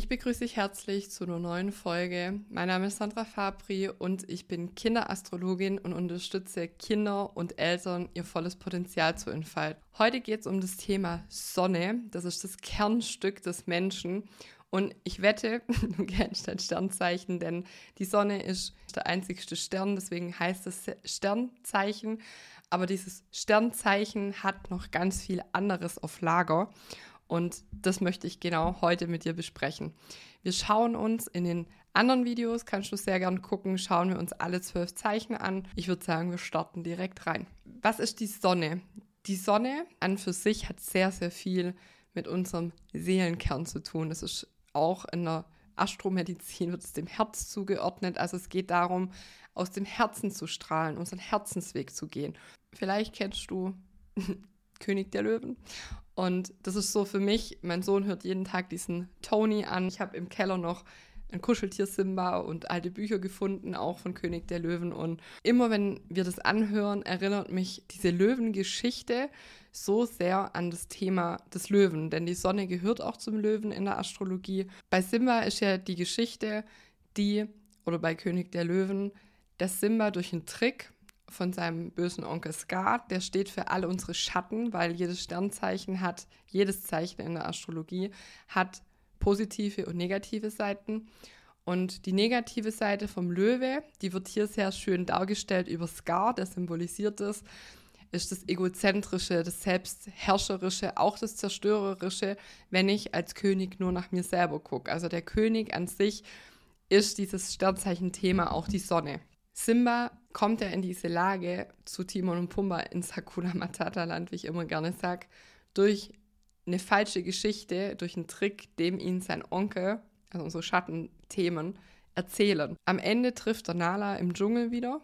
Ich begrüße dich herzlich zu einer neuen Folge. Mein Name ist Sandra Fabri und ich bin Kinderastrologin und unterstütze Kinder und Eltern, ihr volles Potenzial zu entfalten. Heute geht es um das Thema Sonne. Das ist das Kernstück des Menschen. Und ich wette, du kennst dein Sternzeichen, denn die Sonne ist der einzigste Stern, deswegen heißt es Sternzeichen. Aber dieses Sternzeichen hat noch ganz viel anderes auf Lager. Und das möchte ich genau heute mit dir besprechen. Wir schauen uns in den anderen Videos, kannst du sehr gern gucken, schauen wir uns alle zwölf Zeichen an. Ich würde sagen, wir starten direkt rein. Was ist die Sonne? Die Sonne an für sich hat sehr, sehr viel mit unserem Seelenkern zu tun. Das ist auch in der Astromedizin wird es dem Herz zugeordnet. Also es geht darum, aus dem Herzen zu strahlen, unseren Herzensweg zu gehen. Vielleicht kennst du König der Löwen und das ist so für mich, mein Sohn hört jeden Tag diesen Tony an. Ich habe im Keller noch ein Kuscheltier Simba und alte Bücher gefunden, auch von König der Löwen. Und immer wenn wir das anhören, erinnert mich diese Löwengeschichte so sehr an das Thema des Löwen, denn die Sonne gehört auch zum Löwen in der Astrologie. Bei Simba ist ja die Geschichte, die, oder bei König der Löwen, dass Simba durch einen Trick von seinem bösen Onkel Scar. Der steht für alle unsere Schatten, weil jedes Sternzeichen hat, jedes Zeichen in der Astrologie hat positive und negative Seiten. Und die negative Seite vom Löwe, die wird hier sehr schön dargestellt über Scar, der symbolisiert ist, ist das Egozentrische, das Selbstherrscherische, auch das Zerstörerische, wenn ich als König nur nach mir selber gucke. Also der König an sich ist dieses Sternzeichen-Thema auch die Sonne. Simba kommt er in diese Lage zu Timon und Pumba ins Hakuna Matata Land, wie ich immer gerne sage, durch eine falsche Geschichte, durch einen Trick, dem ihn sein Onkel, also unsere Schattenthemen, erzählen. Am Ende trifft er Nala im Dschungel wieder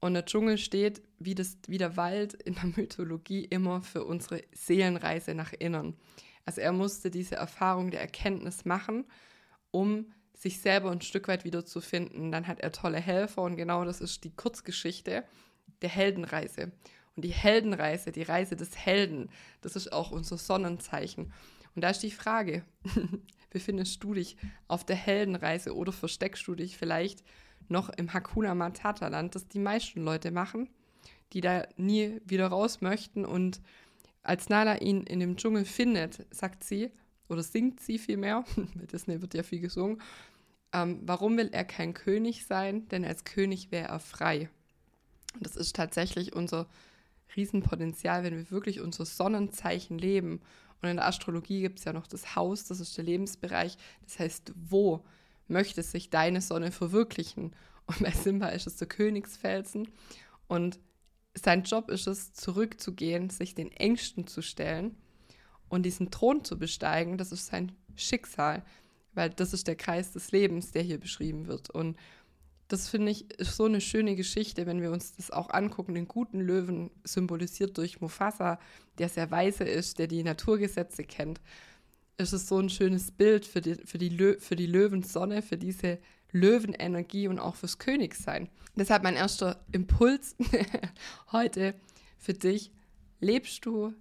und der Dschungel steht, wie, das, wie der Wald in der Mythologie, immer für unsere Seelenreise nach innen. Also er musste diese Erfahrung der Erkenntnis machen, um sich selber ein Stück weit wieder zu finden. Dann hat er tolle Helfer und genau das ist die Kurzgeschichte der Heldenreise. Und die Heldenreise, die Reise des Helden, das ist auch unser Sonnenzeichen. Und da ist die Frage, befindest du dich auf der Heldenreise oder versteckst du dich vielleicht noch im Hakuna Matata Land, das die meisten Leute machen, die da nie wieder raus möchten und als Nala ihn in dem Dschungel findet, sagt sie, oder singt sie vielmehr, bei Disney wird ja viel gesungen, ähm, warum will er kein König sein? Denn als König wäre er frei. Und das ist tatsächlich unser Riesenpotenzial, wenn wir wirklich unser Sonnenzeichen leben. Und in der Astrologie gibt es ja noch das Haus, das ist der Lebensbereich. Das heißt, wo möchte sich deine Sonne verwirklichen? Und bei Simba ist es der Königsfelsen. Und sein Job ist es, zurückzugehen, sich den Ängsten zu stellen und diesen Thron zu besteigen. Das ist sein Schicksal weil das ist der Kreis des Lebens, der hier beschrieben wird. Und das finde ich ist so eine schöne Geschichte, wenn wir uns das auch angucken. Den guten Löwen symbolisiert durch Mufasa, der sehr weise ist, der die Naturgesetze kennt. Ist es so ein schönes Bild für die, für die, für die Löwensonne, für diese Löwenenergie und auch fürs Königsein. Deshalb mein erster Impuls heute für dich. Lebst du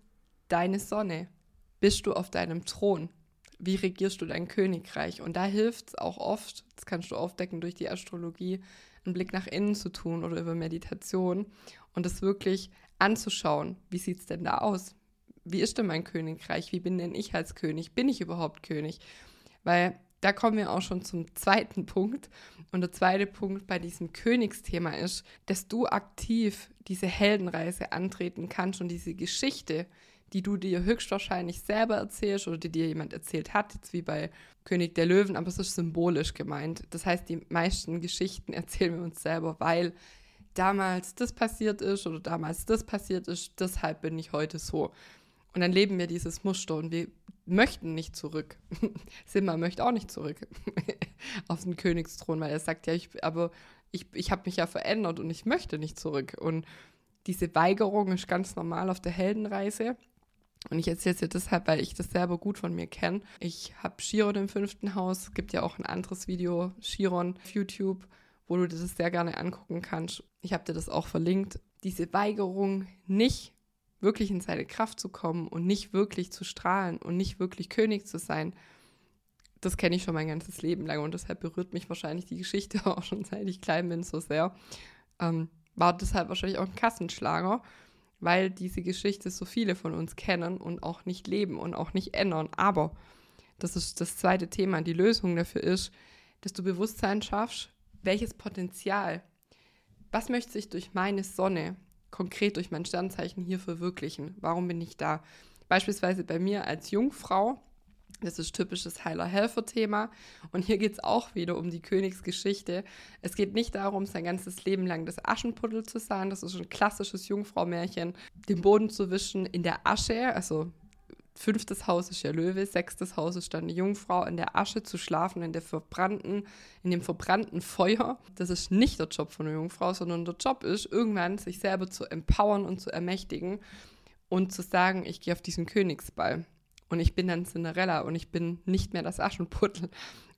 deine Sonne? Bist du auf deinem Thron? Wie regierst du dein Königreich? Und da hilft es auch oft, das kannst du aufdecken durch die Astrologie, einen Blick nach innen zu tun oder über Meditation und es wirklich anzuschauen. Wie sieht es denn da aus? Wie ist denn mein Königreich? Wie bin denn ich als König? Bin ich überhaupt König? Weil da kommen wir auch schon zum zweiten Punkt. Und der zweite Punkt bei diesem Königsthema ist, dass du aktiv diese Heldenreise antreten kannst und diese Geschichte, die du dir höchstwahrscheinlich selber erzählst oder die dir jemand erzählt hat, jetzt wie bei König der Löwen, aber es ist symbolisch gemeint. Das heißt, die meisten Geschichten erzählen wir uns selber, weil damals das passiert ist oder damals das passiert ist, deshalb bin ich heute so. Und dann leben wir dieses Muster und wir möchten nicht zurück. Simba möchte auch nicht zurück auf den Königsthron, weil er sagt, ja, ich, aber ich, ich habe mich ja verändert und ich möchte nicht zurück. Und diese Weigerung ist ganz normal auf der Heldenreise. Und ich erzähle es dir deshalb, weil ich das selber gut von mir kenne. Ich habe Chiron im fünften Haus. Es gibt ja auch ein anderes Video, Chiron, auf YouTube, wo du dir das sehr gerne angucken kannst. Ich habe dir das auch verlinkt. Diese Weigerung, nicht wirklich in seine Kraft zu kommen und nicht wirklich zu strahlen und nicht wirklich König zu sein, das kenne ich schon mein ganzes Leben lang und deshalb berührt mich wahrscheinlich die Geschichte auch schon seit ich klein bin so sehr. Ähm, war deshalb wahrscheinlich auch ein Kassenschlager, weil diese Geschichte so viele von uns kennen und auch nicht leben und auch nicht ändern. Aber das ist das zweite Thema. Die Lösung dafür ist, dass du Bewusstsein schaffst, welches Potenzial, was möchte ich durch meine Sonne, konkret durch mein Sternzeichen hier verwirklichen? Warum bin ich da? Beispielsweise bei mir als Jungfrau, das ist typisches Heiler-Helfer-Thema. Und hier geht es auch wieder um die Königsgeschichte. Es geht nicht darum, sein ganzes Leben lang das Aschenputtel zu sein. Das ist ein klassisches Jungfrau-Märchen. Den Boden zu wischen in der Asche, also fünftes Haus ist ja Löwe, sechstes Haus ist dann die Jungfrau, in der Asche zu schlafen, in der verbrannten, in dem verbrannten Feuer. Das ist nicht der Job von einer Jungfrau, sondern der Job ist, irgendwann sich selber zu empowern und zu ermächtigen und zu sagen, ich gehe auf diesen Königsball. Und ich bin dann Cinderella und ich bin nicht mehr das Aschenputtel.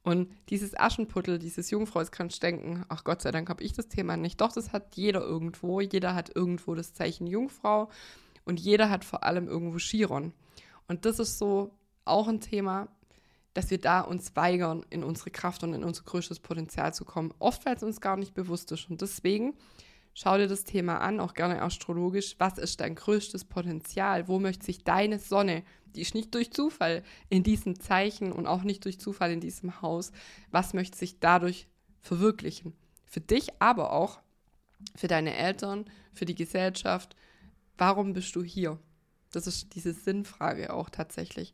Und dieses Aschenputtel, dieses Jungfrau, jetzt kannst denken, ach Gott sei Dank habe ich das Thema nicht. Doch, das hat jeder irgendwo. Jeder hat irgendwo das Zeichen Jungfrau und jeder hat vor allem irgendwo Chiron. Und das ist so auch ein Thema, dass wir da uns weigern, in unsere Kraft und in unser größtes Potenzial zu kommen. Oft, weil es uns gar nicht bewusst ist. Und deswegen schau dir das Thema an, auch gerne astrologisch. Was ist dein größtes Potenzial? Wo möchte sich deine Sonne, die ist nicht durch Zufall in diesem Zeichen und auch nicht durch Zufall in diesem Haus, was möchte sich dadurch verwirklichen? Für dich, aber auch für deine Eltern, für die Gesellschaft. Warum bist du hier? Das ist diese Sinnfrage auch tatsächlich.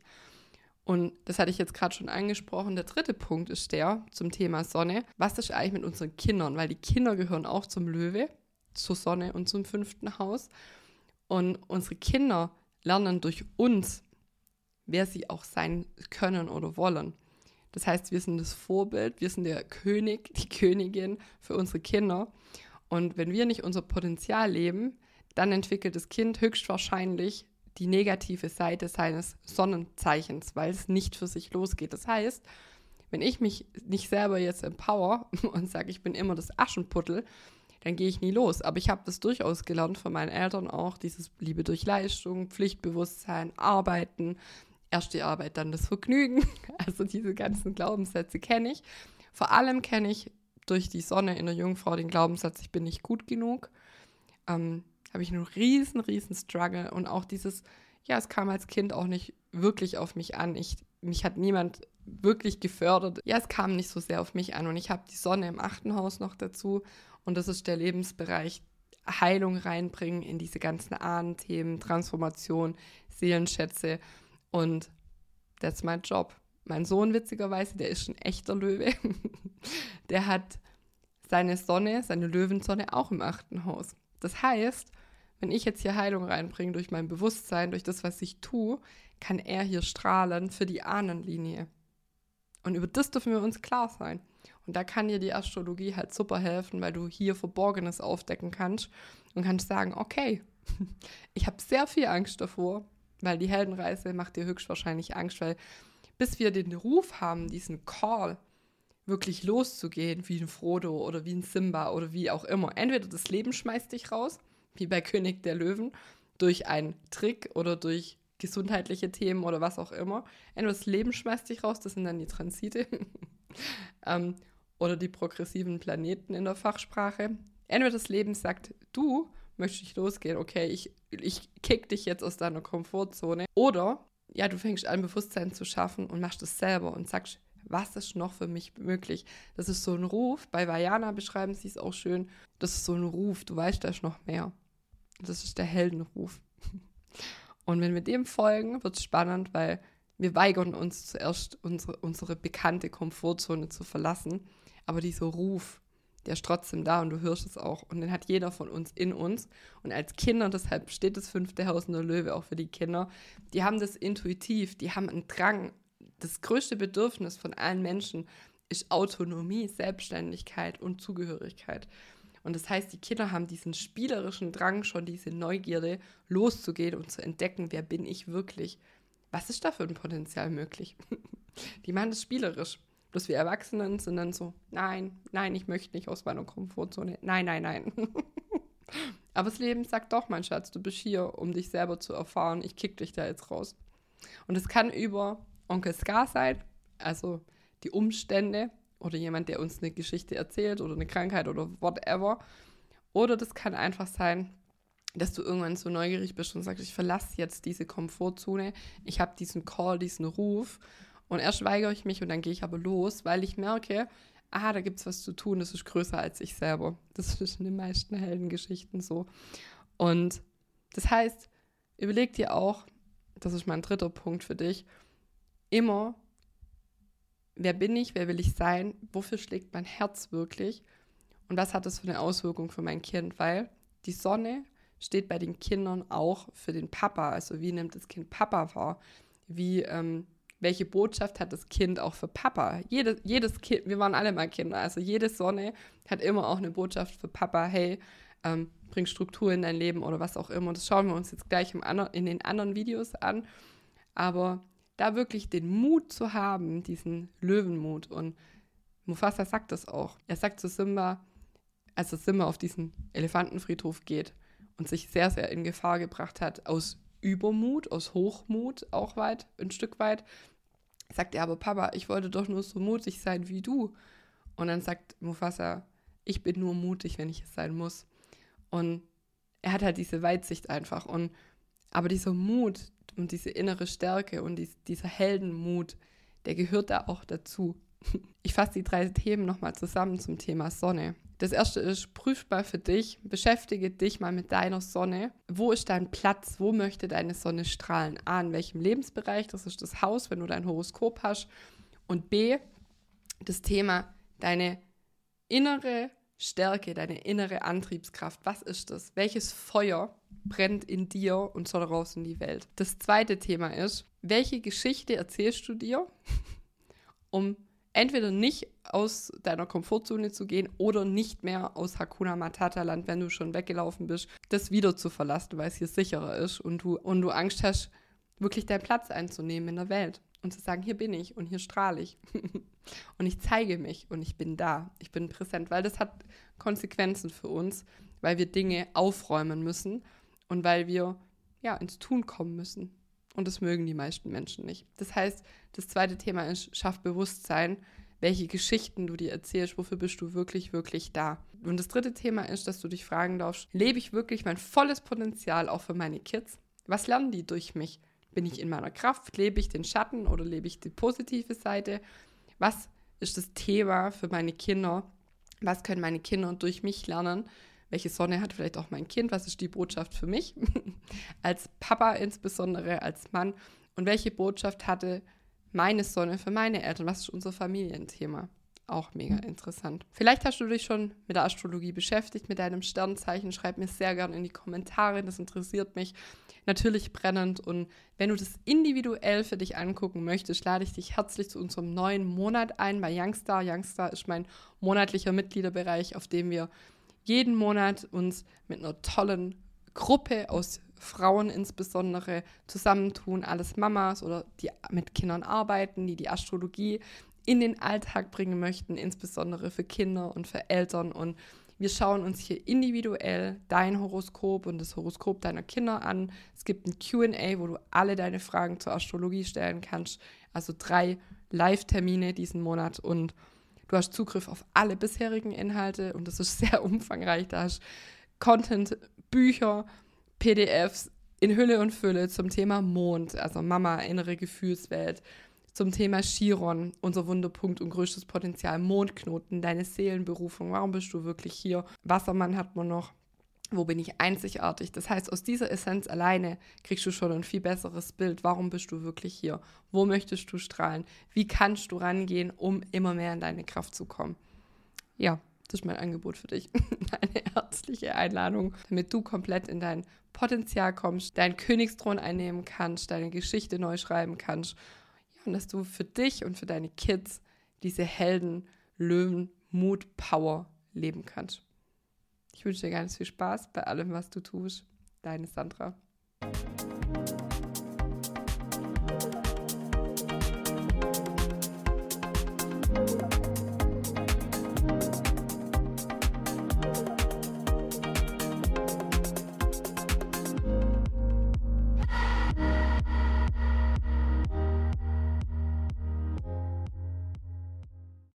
Und das hatte ich jetzt gerade schon angesprochen. Der dritte Punkt ist der zum Thema Sonne. Was ist eigentlich mit unseren Kindern? Weil die Kinder gehören auch zum Löwe, zur Sonne und zum fünften Haus. Und unsere Kinder lernen durch uns, wer sie auch sein können oder wollen. Das heißt, wir sind das Vorbild, wir sind der König, die Königin für unsere Kinder. Und wenn wir nicht unser Potenzial leben, dann entwickelt das Kind höchstwahrscheinlich die negative Seite seines Sonnenzeichens, weil es nicht für sich losgeht. Das heißt, wenn ich mich nicht selber jetzt empower und sage, ich bin immer das Aschenputtel, dann gehe ich nie los. Aber ich habe das durchaus gelernt von meinen Eltern auch, dieses Liebe durch Leistung, Pflichtbewusstsein, Arbeiten, erst die Arbeit, dann das Vergnügen. Also diese ganzen Glaubenssätze kenne ich. Vor allem kenne ich durch die Sonne in der Jungfrau den Glaubenssatz, ich bin nicht gut genug. Ähm, habe ich einen riesen, riesen Struggle und auch dieses, ja, es kam als Kind auch nicht wirklich auf mich an. Ich, mich hat niemand wirklich gefördert. Ja, es kam nicht so sehr auf mich an und ich habe die Sonne im achten Haus noch dazu und das ist der Lebensbereich Heilung reinbringen in diese ganzen Ahnenthemen, Transformation, Seelenschätze und that's my job. Mein Sohn, witzigerweise, der ist ein echter Löwe. der hat seine Sonne, seine Löwensonne auch im achten Haus. Das heißt, wenn ich jetzt hier Heilung reinbringe durch mein Bewusstsein, durch das, was ich tue, kann er hier strahlen für die Ahnenlinie. Und über das dürfen wir uns klar sein. Und da kann dir die Astrologie halt super helfen, weil du hier Verborgenes aufdecken kannst und kannst sagen, okay, ich habe sehr viel Angst davor, weil die Heldenreise macht dir höchstwahrscheinlich Angst, weil bis wir den Ruf haben, diesen Call, wirklich loszugehen, wie ein Frodo oder wie ein Simba oder wie auch immer. Entweder das Leben schmeißt dich raus wie bei König der Löwen, durch einen Trick oder durch gesundheitliche Themen oder was auch immer. Entweder das Leben schmeißt dich raus, das sind dann die Transite, ähm, oder die progressiven Planeten in der Fachsprache. Entweder das Leben sagt, du möchtest nicht losgehen, okay, ich, ich kick dich jetzt aus deiner Komfortzone. Oder, ja, du fängst an, Bewusstsein zu schaffen und machst das selber und sagst, was ist noch für mich möglich? Das ist so ein Ruf. Bei Vajana beschreiben sie es auch schön. Das ist so ein Ruf. Du weißt, da ist noch mehr. Das ist der Heldenruf. Und wenn wir dem folgen, wird es spannend, weil wir weigern uns zuerst, unsere, unsere bekannte Komfortzone zu verlassen. Aber dieser Ruf, der ist trotzdem da und du hörst es auch. Und den hat jeder von uns in uns. Und als Kinder, deshalb steht das fünfte Haus in der Löwe auch für die Kinder, die haben das intuitiv, die haben einen Drang. Das größte Bedürfnis von allen Menschen ist Autonomie, Selbstständigkeit und Zugehörigkeit. Und das heißt, die Kinder haben diesen spielerischen Drang, schon diese Neugierde loszugehen und zu entdecken, wer bin ich wirklich? Was ist da für ein Potenzial möglich? die machen das spielerisch. Bloß wir Erwachsenen sind dann so, nein, nein, ich möchte nicht aus meiner Komfortzone. Nein, nein, nein. Aber das Leben sagt doch, mein Schatz, du bist hier, um dich selber zu erfahren. Ich kick dich da jetzt raus. Und es kann über Onkel Scar sein, also die Umstände oder jemand, der uns eine Geschichte erzählt oder eine Krankheit oder whatever. Oder das kann einfach sein, dass du irgendwann so neugierig bist und sagst, ich verlasse jetzt diese Komfortzone, ich habe diesen Call, diesen Ruf und erst weigere ich mich und dann gehe ich aber los, weil ich merke, ah, da gibt es was zu tun, das ist größer als ich selber. Das ist in den meisten Heldengeschichten so. Und das heißt, überleg dir auch, das ist mein dritter Punkt für dich, immer, wer bin ich, wer will ich sein, wofür schlägt mein Herz wirklich und was hat das für eine Auswirkung für mein Kind, weil die Sonne steht bei den Kindern auch für den Papa, also wie nimmt das Kind Papa wahr, wie, ähm, welche Botschaft hat das Kind auch für Papa? Jedes, jedes Kind, wir waren alle mal Kinder, also jede Sonne hat immer auch eine Botschaft für Papa, hey, ähm, bring Struktur in dein Leben oder was auch immer. Und das schauen wir uns jetzt gleich im in den anderen Videos an. Aber da wirklich den Mut zu haben, diesen Löwenmut. Und Mufasa sagt das auch. Er sagt zu Simba, als Simba auf diesen Elefantenfriedhof geht und sich sehr, sehr in Gefahr gebracht hat, aus Übermut, aus Hochmut auch weit, ein Stück weit, sagt er aber, Papa, ich wollte doch nur so mutig sein wie du. Und dann sagt Mufasa, ich bin nur mutig, wenn ich es sein muss. Und er hat halt diese Weitsicht einfach. Und aber dieser Mut, und diese innere Stärke und dies, dieser Heldenmut, der gehört da auch dazu. Ich fasse die drei Themen nochmal zusammen zum Thema Sonne. Das erste ist, prüf mal für dich, beschäftige dich mal mit deiner Sonne. Wo ist dein Platz? Wo möchte deine Sonne strahlen? A, in welchem Lebensbereich? Das ist das Haus, wenn du dein Horoskop hast. Und B, das Thema, deine innere Stärke, deine innere Antriebskraft. Was ist das? Welches Feuer brennt in dir und soll raus in die Welt? Das zweite Thema ist, welche Geschichte erzählst du dir, um entweder nicht aus deiner Komfortzone zu gehen oder nicht mehr aus Hakuna Matata Land, wenn du schon weggelaufen bist, das wieder zu verlassen, weil es hier sicherer ist und du, und du Angst hast, wirklich deinen Platz einzunehmen in der Welt und zu sagen, hier bin ich und hier strahle ich. und ich zeige mich und ich bin da, ich bin präsent, weil das hat Konsequenzen für uns, weil wir Dinge aufräumen müssen und weil wir ja ins Tun kommen müssen. Und das mögen die meisten Menschen nicht. Das heißt, das zweite Thema ist, schaff Bewusstsein, welche Geschichten du dir erzählst, wofür bist du wirklich, wirklich da. Und das dritte Thema ist, dass du dich fragen darfst, lebe ich wirklich mein volles Potenzial auch für meine Kids? Was lernen die durch mich? Bin ich in meiner Kraft? Lebe ich den Schatten oder lebe ich die positive Seite? Was ist das Thema für meine Kinder? Was können meine Kinder durch mich lernen? Welche Sonne hat vielleicht auch mein Kind? Was ist die Botschaft für mich? als Papa insbesondere, als Mann. Und welche Botschaft hatte meine Sonne für meine Eltern? Was ist unser Familienthema? Auch mega interessant. Vielleicht hast du dich schon mit der Astrologie beschäftigt, mit deinem Sternzeichen. Schreib mir sehr gerne in die Kommentare, das interessiert mich natürlich brennend. Und wenn du das individuell für dich angucken möchtest, lade ich dich herzlich zu unserem neuen Monat ein bei Youngstar. Youngstar ist mein monatlicher Mitgliederbereich, auf dem wir jeden Monat uns mit einer tollen Gruppe aus Frauen insbesondere zusammentun, alles Mamas oder die mit Kindern arbeiten, die die Astrologie in den Alltag bringen möchten, insbesondere für Kinder und für Eltern. Und wir schauen uns hier individuell dein Horoskop und das Horoskop deiner Kinder an. Es gibt ein QA, wo du alle deine Fragen zur Astrologie stellen kannst. Also drei Live-Termine diesen Monat und du hast Zugriff auf alle bisherigen Inhalte und das ist sehr umfangreich. Da hast Content, Bücher, PDFs in Hülle und Fülle zum Thema Mond, also Mama, innere Gefühlswelt, zum Thema Chiron, unser Wunderpunkt und größtes Potenzial, Mondknoten, deine Seelenberufung, warum bist du wirklich hier? Wassermann hat man noch. Wo bin ich einzigartig? Das heißt, aus dieser Essenz alleine kriegst du schon ein viel besseres Bild. Warum bist du wirklich hier? Wo möchtest du strahlen? Wie kannst du rangehen, um immer mehr in deine Kraft zu kommen? Ja, das ist mein Angebot für dich. Eine herzliche Einladung, damit du komplett in dein Potenzial kommst, deinen Königsthron einnehmen kannst, deine Geschichte neu schreiben kannst und dass du für dich und für deine Kids diese Helden, Löwen, Mut, Power leben kannst. Ich wünsche dir ganz viel Spaß bei allem, was du tust. Deine Sandra.